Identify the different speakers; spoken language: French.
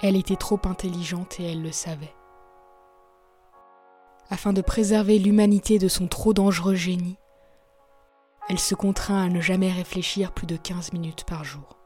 Speaker 1: Elle était trop intelligente et elle le savait. Afin de préserver l'humanité de son trop dangereux génie, elle se contraint à ne jamais réfléchir plus de 15 minutes par jour.